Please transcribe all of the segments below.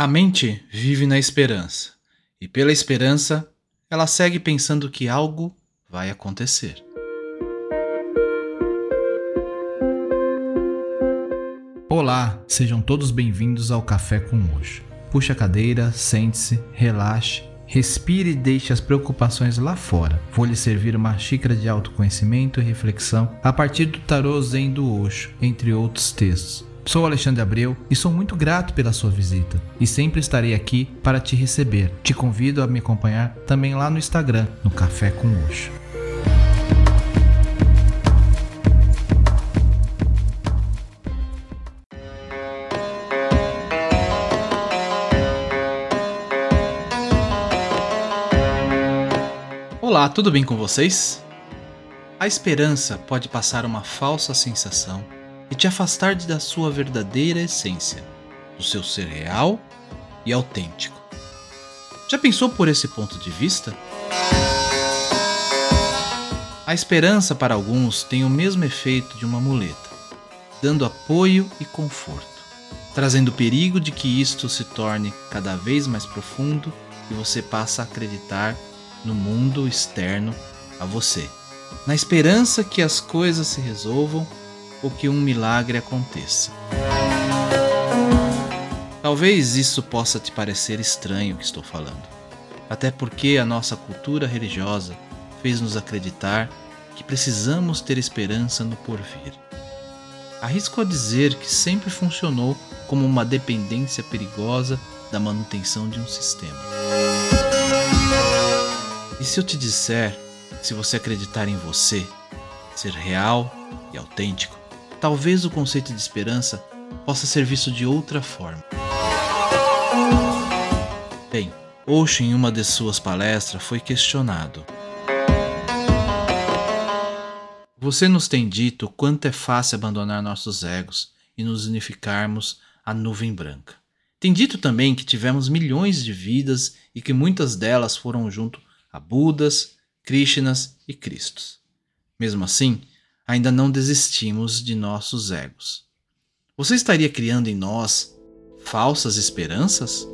A mente vive na esperança, e pela esperança ela segue pensando que algo vai acontecer. Olá, sejam todos bem-vindos ao Café com Hoje. Puxe a cadeira, sente-se, relaxe, respire e deixe as preocupações lá fora. Vou lhe servir uma xícara de autoconhecimento e reflexão a partir do tarô Zen do Osho, entre outros textos. Sou Alexandre Abreu e sou muito grato pela sua visita e sempre estarei aqui para te receber. Te convido a me acompanhar também lá no Instagram, no Café com Oxo. Olá, tudo bem com vocês? A esperança pode passar uma falsa sensação e te afastar da sua verdadeira essência, do seu ser real e autêntico. Já pensou por esse ponto de vista? A esperança para alguns tem o mesmo efeito de uma muleta, dando apoio e conforto, trazendo o perigo de que isto se torne cada vez mais profundo e você passa a acreditar no mundo externo a você, na esperança que as coisas se resolvam ou que um milagre aconteça. Talvez isso possa te parecer estranho o que estou falando, até porque a nossa cultura religiosa fez-nos acreditar que precisamos ter esperança no porvir. Arrisco a dizer que sempre funcionou como uma dependência perigosa da manutenção de um sistema. E se eu te disser, se você acreditar em você, ser real e autêntico, talvez o conceito de esperança possa ser visto de outra forma. Bem, Osho em uma de suas palestras foi questionado. Você nos tem dito quanto é fácil abandonar nossos egos e nos unificarmos à nuvem branca. Tem dito também que tivemos milhões de vidas e que muitas delas foram junto a Budas, Krishnas e Cristos. Mesmo assim, ainda não desistimos de nossos egos. Você estaria criando em nós falsas esperanças?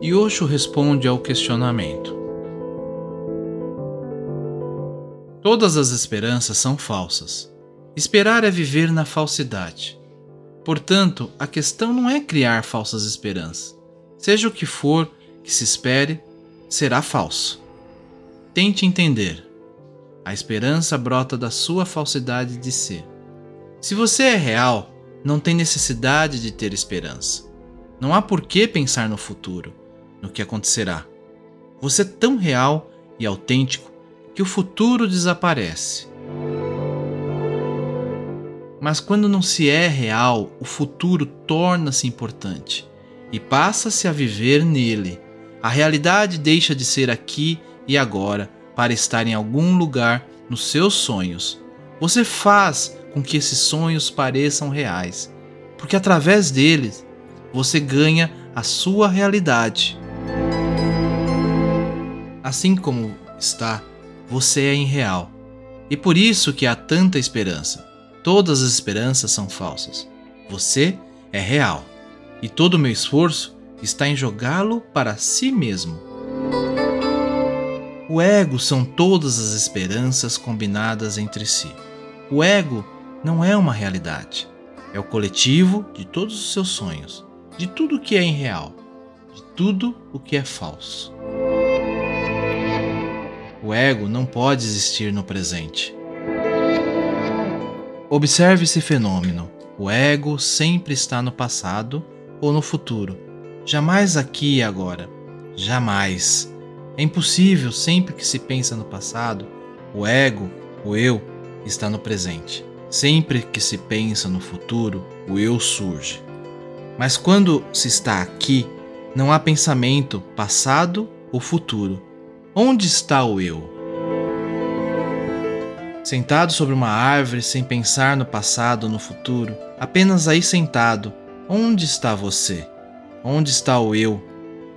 E Osho responde ao questionamento. Todas as esperanças são falsas. Esperar é viver na falsidade. Portanto, a questão não é criar falsas esperanças. Seja o que for que se espere, será falso. Tente entender. A esperança brota da sua falsidade de ser. Se você é real, não tem necessidade de ter esperança. Não há por que pensar no futuro, no que acontecerá. Você é tão real e autêntico que o futuro desaparece. Mas quando não se é real, o futuro torna-se importante e passa-se a viver nele. A realidade deixa de ser aqui e agora para estar em algum lugar nos seus sonhos. Você faz com que esses sonhos pareçam reais, porque através deles você ganha a sua realidade. Assim como está, você é irreal. E por isso que há tanta esperança. Todas as esperanças são falsas. Você é real. E todo o meu esforço está em jogá-lo para si mesmo. O ego são todas as esperanças combinadas entre si. O ego não é uma realidade. É o coletivo de todos os seus sonhos, de tudo o que é irreal, de tudo o que é falso. O ego não pode existir no presente. Observe esse fenômeno. O ego sempre está no passado ou no futuro, jamais aqui e agora. Jamais. É impossível sempre que se pensa no passado, o ego, o eu, está no presente. Sempre que se pensa no futuro, o eu surge. Mas quando se está aqui, não há pensamento passado ou futuro. Onde está o eu? Sentado sobre uma árvore sem pensar no passado ou no futuro, apenas aí sentado, onde está você? Onde está o eu?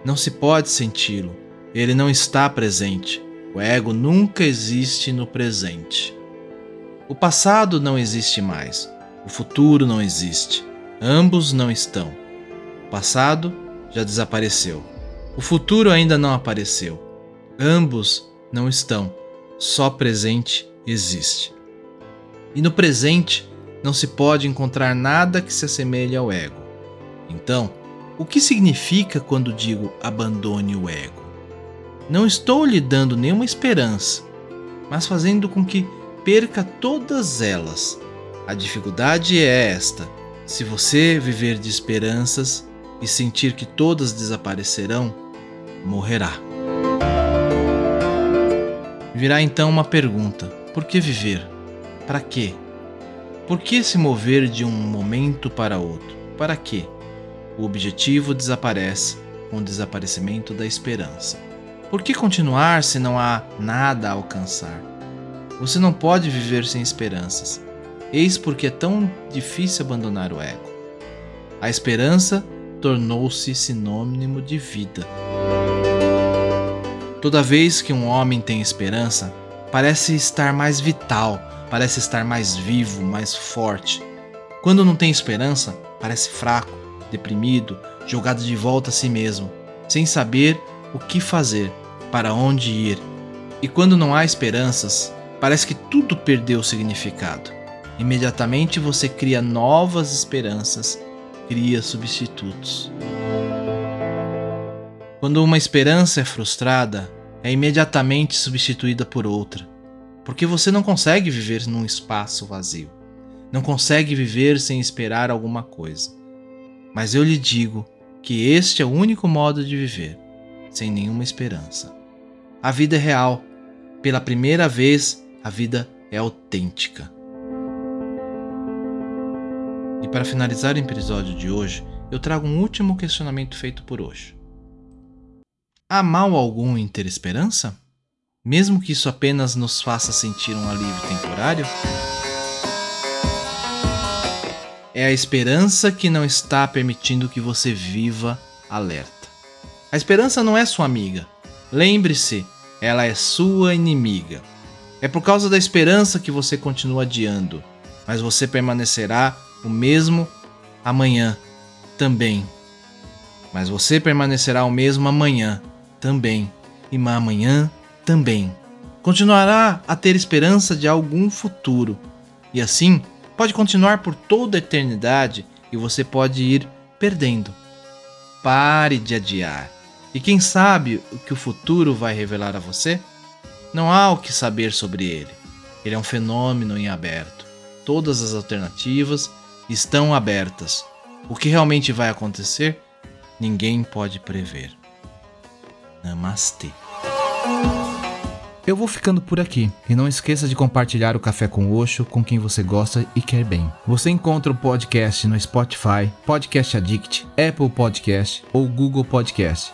Não se pode senti-lo. Ele não está presente. O ego nunca existe no presente. O passado não existe mais. O futuro não existe. Ambos não estão. O passado já desapareceu. O futuro ainda não apareceu. Ambos não estão. Só presente existe. E no presente não se pode encontrar nada que se assemelhe ao ego. Então, o que significa quando digo abandone o ego? Não estou lhe dando nenhuma esperança, mas fazendo com que perca todas elas. A dificuldade é esta: se você viver de esperanças e sentir que todas desaparecerão, morrerá. Virá então uma pergunta: por que viver? Para quê? Por que se mover de um momento para outro? Para quê? O objetivo desaparece com o desaparecimento da esperança. Por que continuar se não há nada a alcançar? Você não pode viver sem esperanças. Eis porque é tão difícil abandonar o ego. A esperança tornou-se sinônimo de vida. Toda vez que um homem tem esperança, parece estar mais vital, parece estar mais vivo, mais forte. Quando não tem esperança, parece fraco, deprimido, jogado de volta a si mesmo, sem saber o que fazer, para onde ir. E quando não há esperanças, parece que tudo perdeu significado. Imediatamente você cria novas esperanças, cria substitutos. Quando uma esperança é frustrada, é imediatamente substituída por outra, porque você não consegue viver num espaço vazio. Não consegue viver sem esperar alguma coisa. Mas eu lhe digo que este é o único modo de viver, sem nenhuma esperança. A vida é real. Pela primeira vez, a vida é autêntica. E para finalizar o episódio de hoje, eu trago um último questionamento feito por hoje. Há mal algum em ter esperança? Mesmo que isso apenas nos faça sentir um alívio temporário? É a esperança que não está permitindo que você viva alerta. A esperança não é sua amiga. Lembre-se, ela é sua inimiga. É por causa da esperança que você continua adiando, mas você permanecerá o mesmo amanhã também. Mas você permanecerá o mesmo amanhã também, e amanhã também. Continuará a ter esperança de algum futuro, e assim pode continuar por toda a eternidade e você pode ir perdendo. Pare de adiar. E quem sabe o que o futuro vai revelar a você? Não há o que saber sobre ele. Ele é um fenômeno em aberto. Todas as alternativas estão abertas. O que realmente vai acontecer, ninguém pode prever. Namastê. Eu vou ficando por aqui e não esqueça de compartilhar o Café com Oxo com quem você gosta e quer bem. Você encontra o podcast no Spotify, Podcast Addict, Apple Podcast ou Google Podcast.